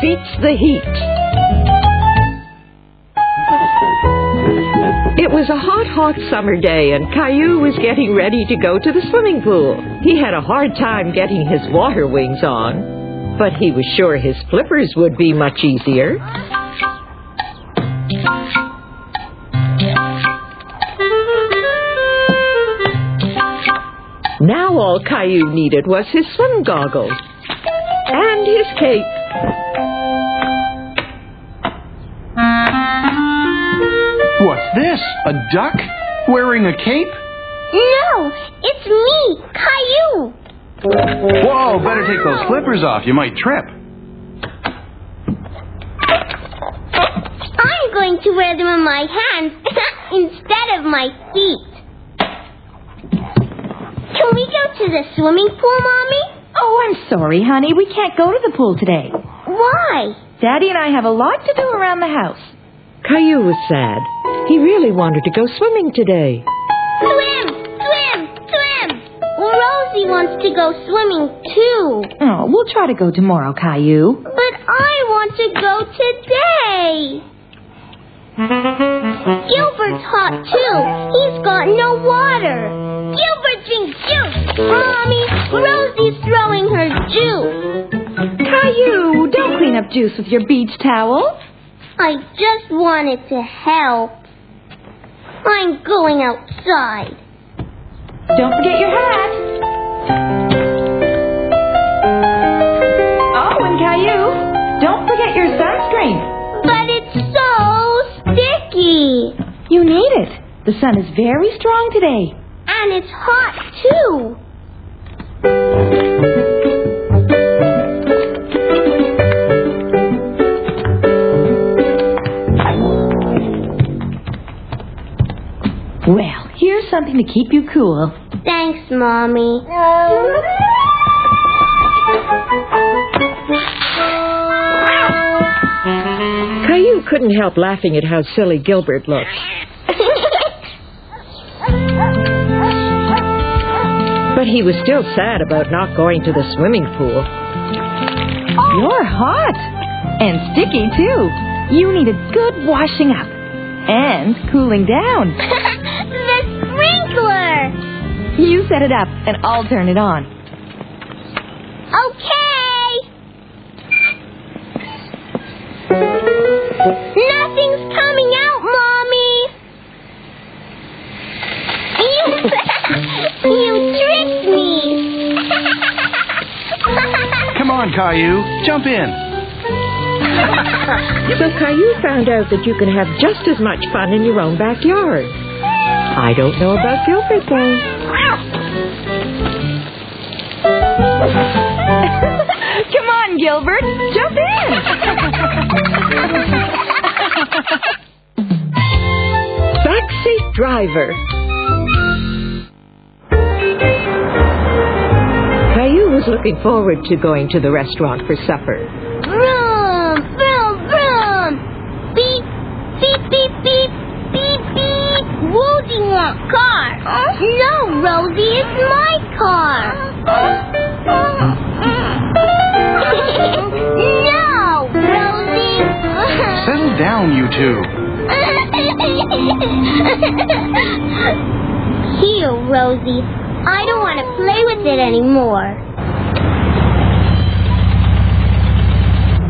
Beats the heat. It was a hot, hot summer day, and Caillou was getting ready to go to the swimming pool. He had a hard time getting his water wings on, but he was sure his flippers would be much easier. Now all Caillou needed was his swim goggles and his cape. A duck? Wearing a cape? No, it's me, Caillou. Whoa, better take those slippers off. You might trip. I'm going to wear them on my hands instead of my feet. Can we go to the swimming pool, Mommy? Oh, I'm sorry, honey. We can't go to the pool today. Why? Daddy and I have a lot to do around the house. Caillou was sad. He really wanted to go swimming today. Swim, swim, swim. Rosie wants to go swimming too. Oh, we'll try to go tomorrow, Caillou. But I want to go today. Gilbert's hot too. He's got no water. Gilbert drinks juice. Mommy, Rosie's throwing her juice. Caillou, don't clean up juice with your beach towel. I just wanted to help. I'm going outside. Don't forget your hat. Oh, and Caillou, don't forget your sunscreen. But it's so sticky. You need it. The sun is very strong today. And it's hot too. Well, here's something to keep you cool. Thanks, Mommy. Caillou couldn't help laughing at how silly Gilbert looked. But he was still sad about not going to the swimming pool. You're hot. And sticky, too. You need a good washing up. And cooling down. the sprinkler. You set it up, and I'll turn it on. Okay. Nothing's coming out, Mommy. You, you tricked me. Come on, Caillou. Jump in. So Caillou found out that you can have just as much fun in your own backyard. I don't know about Gilbert, though. Come on, Gilbert. Jump in. Backseat driver. Caillou was looking forward to going to the restaurant for supper. Vroom, vroom, vroom. Beep, beep, beep, beep, beep, beep. Rosie wants car. No, Rosie, it's my car. No, Rosie. Settle down, you two. Here, Rosie. I don't want to play with it anymore.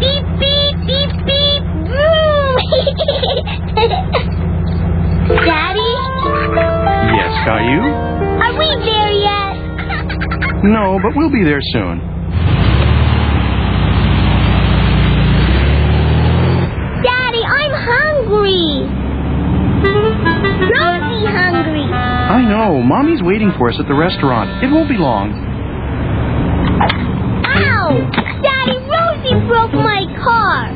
Beep, beep, beep, beep. Vroom. Daddy, Yes, Caillou? are we there yet? No, but we'll be there soon. Daddy, I'm hungry. Mommy hungry. I know. Mommy's waiting for us at the restaurant. It won't be long. Ow! Daddy, Rosie broke my car.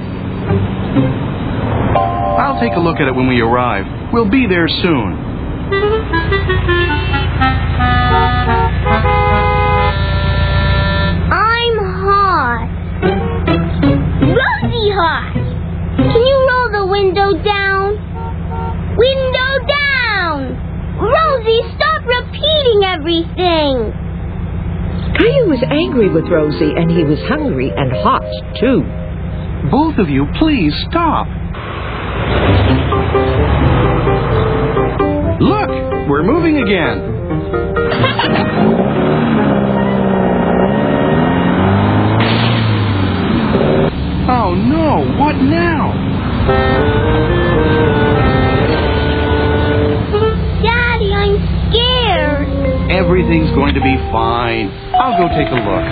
I'll take a look at it when we arrive. We'll be there soon. Everything. Caillou was angry with Rosie, and he was hungry and hot, too. Both of you, please stop. Look, we're moving again. Oh no, what now? Everything's going to be fine. I'll go take a look.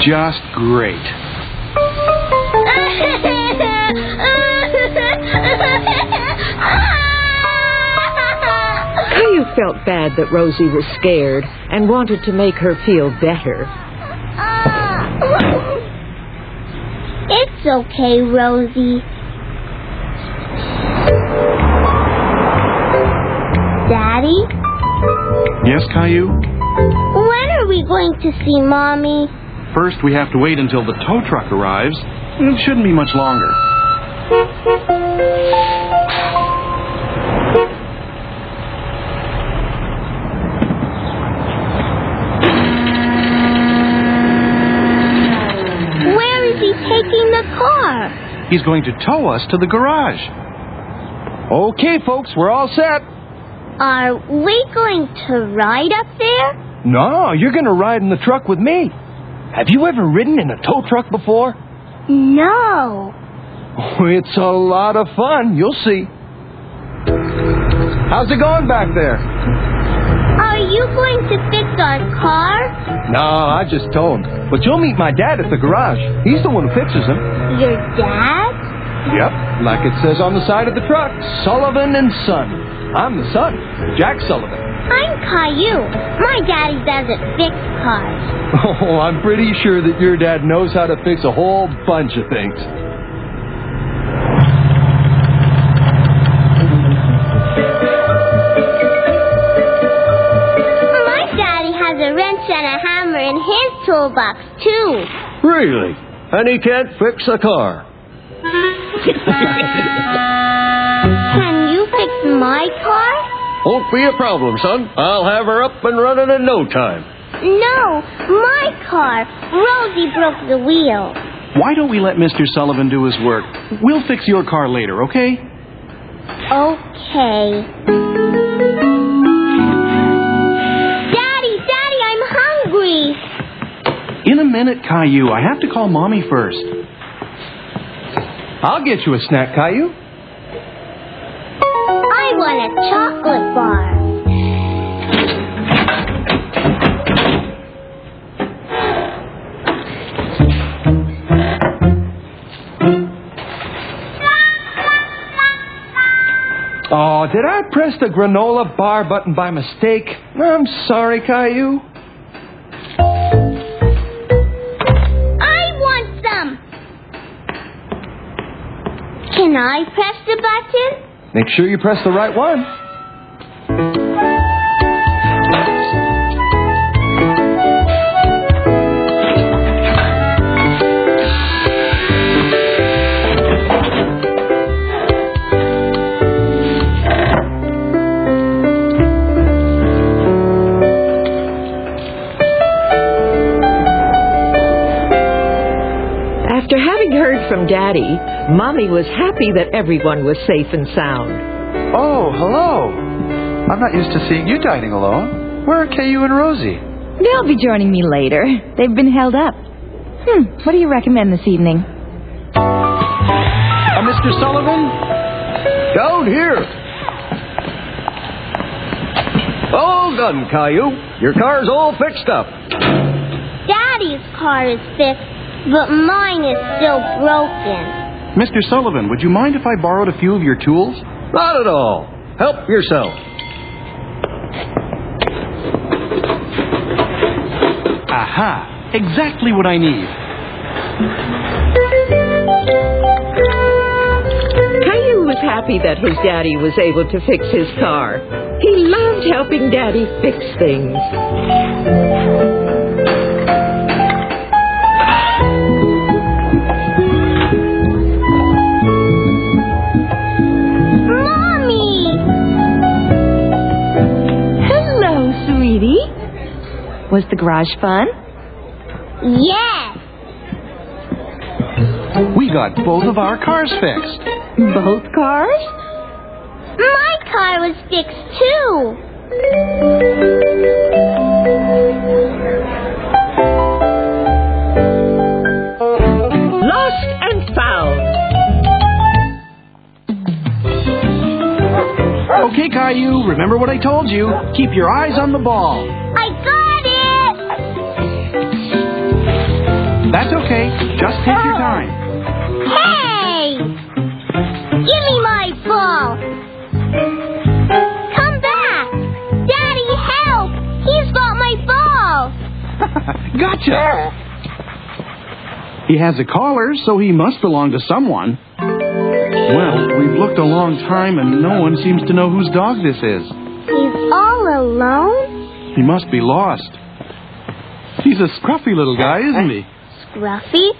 Just great. Caillou felt bad that Rosie was scared and wanted to make her feel better. It's okay, Rosie. Daddy, Yes, Caillou? when are we going to see Mommy? First, we have to wait until the tow truck arrives. It shouldn't be much longer. Where is he taking the car? He's going to tow us to the garage. Okay, folks, we're all set. Are we going to ride up there? No, you're going to ride in the truck with me. Have you ever ridden in a tow truck before? No. It's a lot of fun. You'll see. How's it going back there? Are you going to fix our car? No, I just told him. But you'll meet my dad at the garage. He's the one who fixes them. Your dad? Yep, like it says on the side of the truck Sullivan and Son. I'm the son, Jack Sullivan. I'm Caillou. My daddy doesn't fix cars. Oh, I'm pretty sure that your dad knows how to fix a whole bunch of things. His toolbox, too. Really? And he can't fix a car. Can you fix my car? Won't be a problem, son. I'll have her up and running in no time. No, my car. Rosie broke the wheel. Why don't we let Mr. Sullivan do his work? We'll fix your car later, okay? Okay. In a minute, Caillou. I have to call Mommy first. I'll get you a snack, Caillou. I want a chocolate bar. Oh, did I press the granola bar button by mistake? I'm sorry, Caillou. Can I press the button? Make sure you press the right one. Mommy was happy that everyone was safe and sound. Oh, hello. I'm not used to seeing you dining alone. Where are Caillou and Rosie? They'll be joining me later. They've been held up. Hmm, what do you recommend this evening? Uh, Mr. Sullivan? Down here. All done, Caillou. Your car's all fixed up. Daddy's car is fixed. but mine is still broken. Mr. Sullivan, would you mind if I borrowed a few of your tools? Not at all. Help yourself. Aha! Exactly what I need. Caillou was happy that his daddy was able to fix his car. He loved helping daddy fix things. Was the garage fun? Yes! We got both of our cars fixed. Both cars? My car was fixed too. Lost and found. Okay, Caillou, remember what I told you. Keep your eyes on the ball. I got That's okay. Just take your oh. time. Hey! Give me my ball! Come back! Daddy, help! He's got my ball! gotcha. He has a collar, so he must belong to someone. Well, we've looked a long time and no one seems to know whose dog this is. He's all alone? He must be lost. He's a scruffy little guy, isn't he? Scruffy?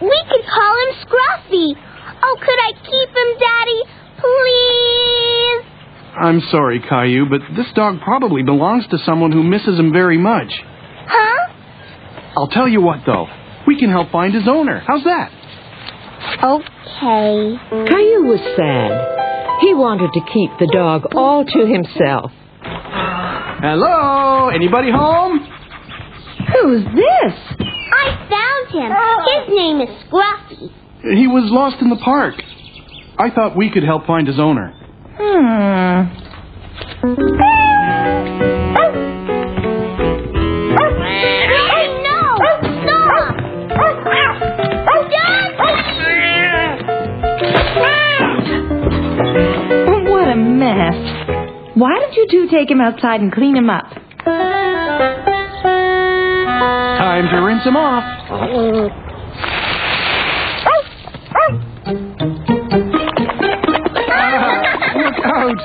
We could call him Scruffy! Oh, could I keep him, Daddy? Please? I'm sorry, Caillou, but this dog probably belongs to someone who misses him very much. Huh? I'll tell you what, though. We can help find his owner. How's that? Okay. Caillou was sad. He wanted to keep the dog all to himself. Hello? Anybody home? Who's this? I found him. His name is Scruffy. He was lost in the park. I thought we could help find his owner. Hmm. Oh, no! Stop! What a mess. Why don't you two take him outside and clean him up? Time to rinse him off. Look out!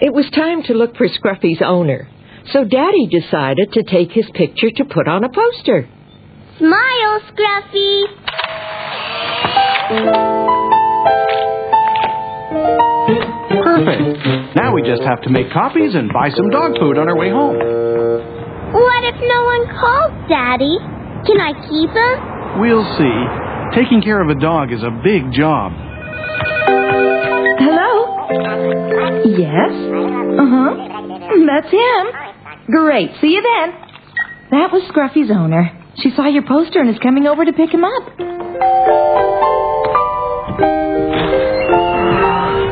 It was time to look for Scruffy's owner. So Daddy decided to take his picture to put on a poster. Smile, Scruffy. Perfect. Now we just have to make copies and buy some dog food on our way home. What if no one calls, Daddy? Can I keep him? We'll see. Taking care of a dog is a big job. Hello? Yes? Uh huh. That's him. Great. See you then. That was Scruffy's owner. She saw your poster and is coming over to pick him up.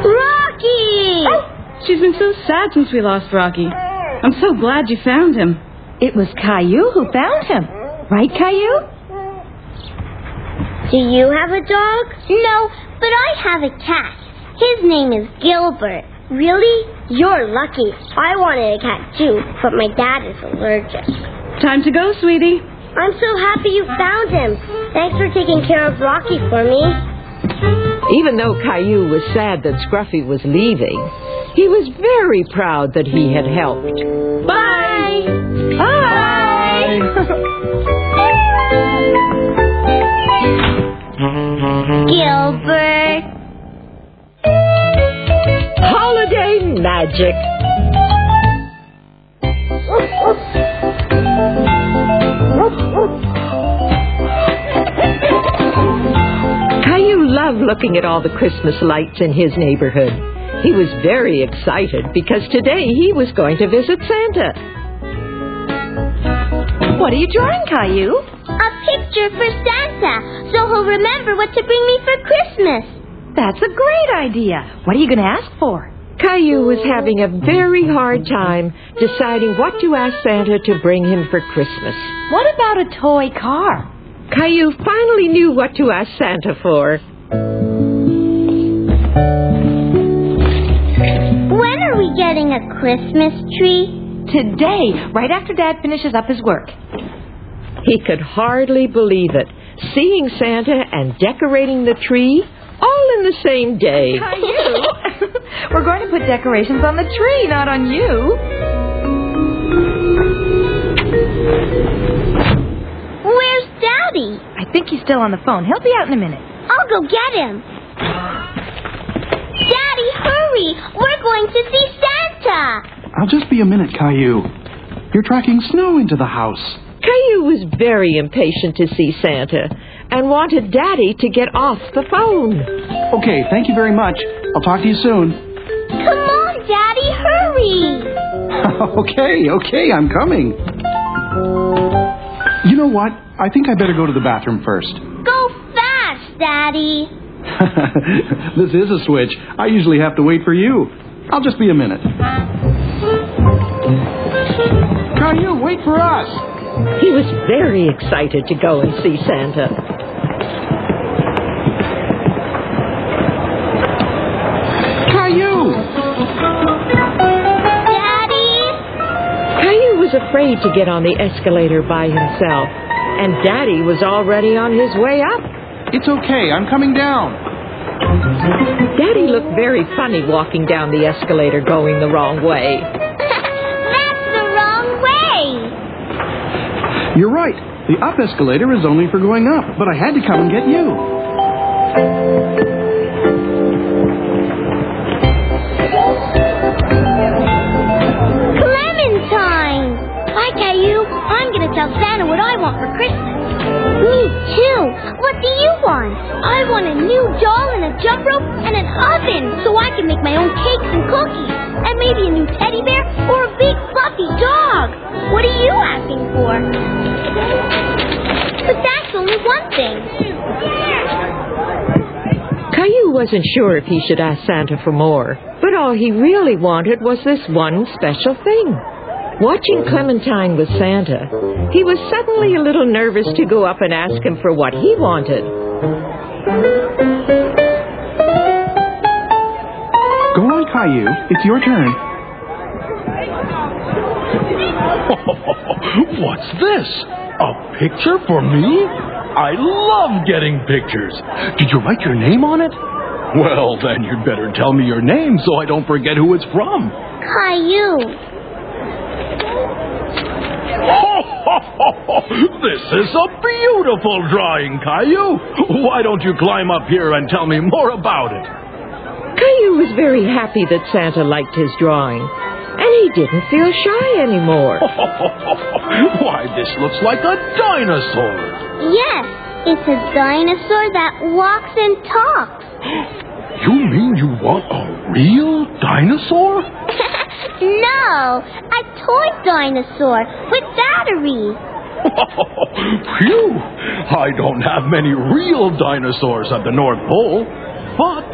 Rocky! She's been so sad since we lost Rocky. I'm so glad you found him. It was Caillou who found him. Right, Caillou? Do you have a dog? No, but I have a cat. His name is Gilbert. Really? You're lucky. I wanted a cat too, but my dad is allergic. Time to go, sweetie. I'm so happy you found him. Thanks for taking care of Rocky for me. Even though Caillou was sad that Scruffy was leaving, he was very proud that he had helped. Bye. Bye! Gilbert. Holiday magic. Caillou loved looking at all the Christmas lights in his neighborhood. He was very excited because today he was going to visit Santa. What are you drawing, Caillou? A picture for Santa, so he'll remember what to bring me for Christmas. That's a great idea. What are you going to ask for? Caillou was having a very hard time deciding what to ask Santa to bring him for Christmas. What about a toy car? Caillou finally knew what to ask Santa for. When are we getting a Christmas tree? Today, right after Dad finishes up his work. He could hardly believe it, seeing Santa and decorating the tree all in the same day. Caillou! We're going to put decorations on the tree, not on you. Where's Daddy? I think he's still on the phone. He'll be out in a minute. I'll go get him. Daddy, hurry! We're going to see Santa! I'll just be a minute, Caillou. You're tracking snow into the house. Caillou was very impatient to see Santa and wanted Daddy to get off the phone. Okay, thank you very much. I'll talk to you soon. Come on, Daddy, hurry! okay, okay, I'm coming. You know what? I think I better go to the bathroom first. Go fast, Daddy! this is a switch. I usually have to wait for you. I'll just be a minute. Caillou, wait for us. He was very excited to go and see Santa. Caillou! Daddy? Caillou was afraid to get on the escalator by himself, and Daddy was already on his way up. It's okay. I'm coming down. Daddy looked very funny walking down the escalator going the wrong way. You're right. The up escalator is only for going up, but I had to come and get you. Clementine! Hi, Caillou. I'm gonna tell Santa what I want for Christmas. Me too. What do you want? I want a new doll and a jump rope and an oven so I can make my own cakes and cookies. And maybe a new teddy bear or a big fluffy dog. What are you asking for? But that's only one thing. Caillou wasn't sure if he should ask Santa for more, but all he really wanted was this one special thing. Watching Clementine with Santa, he was suddenly a little nervous to go up and ask him for what he wanted. Go on, Caillou. It's your turn. What's this? A picture for me? I love getting pictures. Did you write your name on it? Well, then you'd better tell me your name so I don't forget who it's from. Caillou. this is a beautiful drawing, Caillou. Why don't you climb up here and tell me more about it? Caillou was very happy that Santa liked his drawing, and he didn't feel shy anymore. Why, this looks like a dinosaur. Yes, it's a dinosaur that walks and talks. You mean you want a real dinosaur? no, a toy dinosaur with batteries. Phew! I don't have many real dinosaurs at the North Pole, but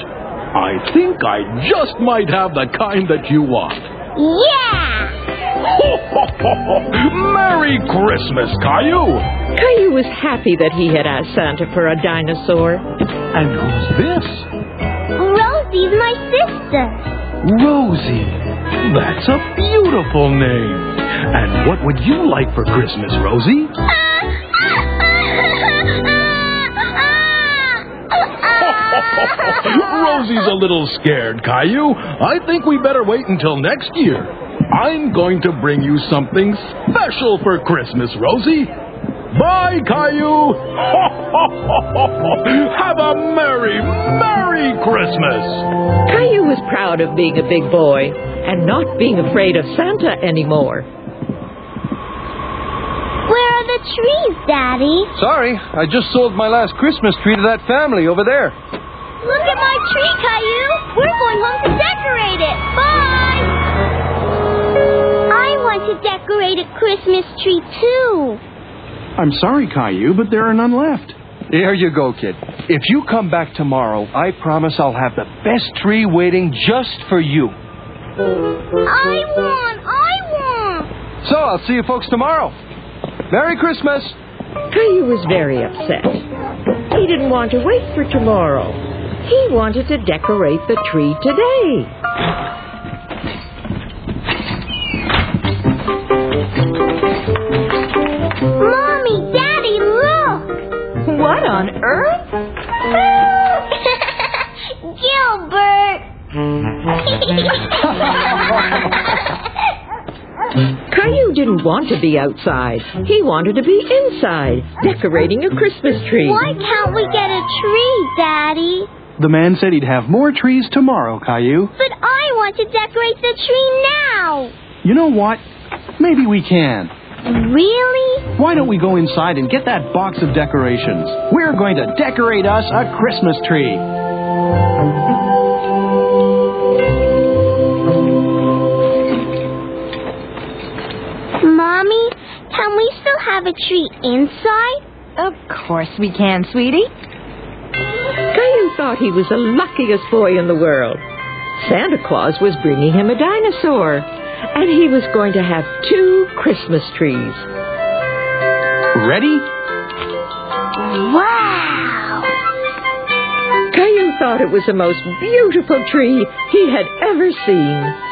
I think I just might have the kind that you want. Yeah! Merry Christmas, Caillou! Caillou was happy that he had asked Santa for a dinosaur. And who's this? Rosie's my sister. Rosie. That's a beautiful name. And what would you like for Christmas, Rosie? Rosie's a little scared, Caillou. I think we better wait until next year. I'm going to bring you something special for Christmas, Rosie. Bye, Caillou. Have a merry, merry Christmas. Caillou was proud of being a big boy and not being afraid of Santa anymore. Where are the trees, Daddy? Sorry, I just sold my last Christmas tree to that family over there. Look at my tree, Caillou. We're going home to decorate it. Bye. Tree too. I'm sorry, Caillou, but there are none left. There you go, kid. If you come back tomorrow, I promise I'll have the best tree waiting just for you. I want. I want. So I'll see you folks tomorrow. Merry Christmas. Caillou was very upset. He didn't want to wait for tomorrow. He wanted to decorate the tree today. What on earth? Gilbert! Caillou didn't want to be outside. He wanted to be inside, decorating a Christmas tree. Why can't we get a tree, Daddy? The man said he'd have more trees tomorrow, Caillou. But I want to decorate the tree now. You know what? Maybe we can. Really? Why don't we go inside and get that box of decorations? We're going to decorate us a Christmas tree. Mommy, can we still have a tree inside? Of course we can, sweetie. Caillou thought he was the luckiest boy in the world. Santa Claus was bringing him a dinosaur, and he was going to have two Christmas trees. Ready? Wow! Caillou thought it was the most beautiful tree he had ever seen.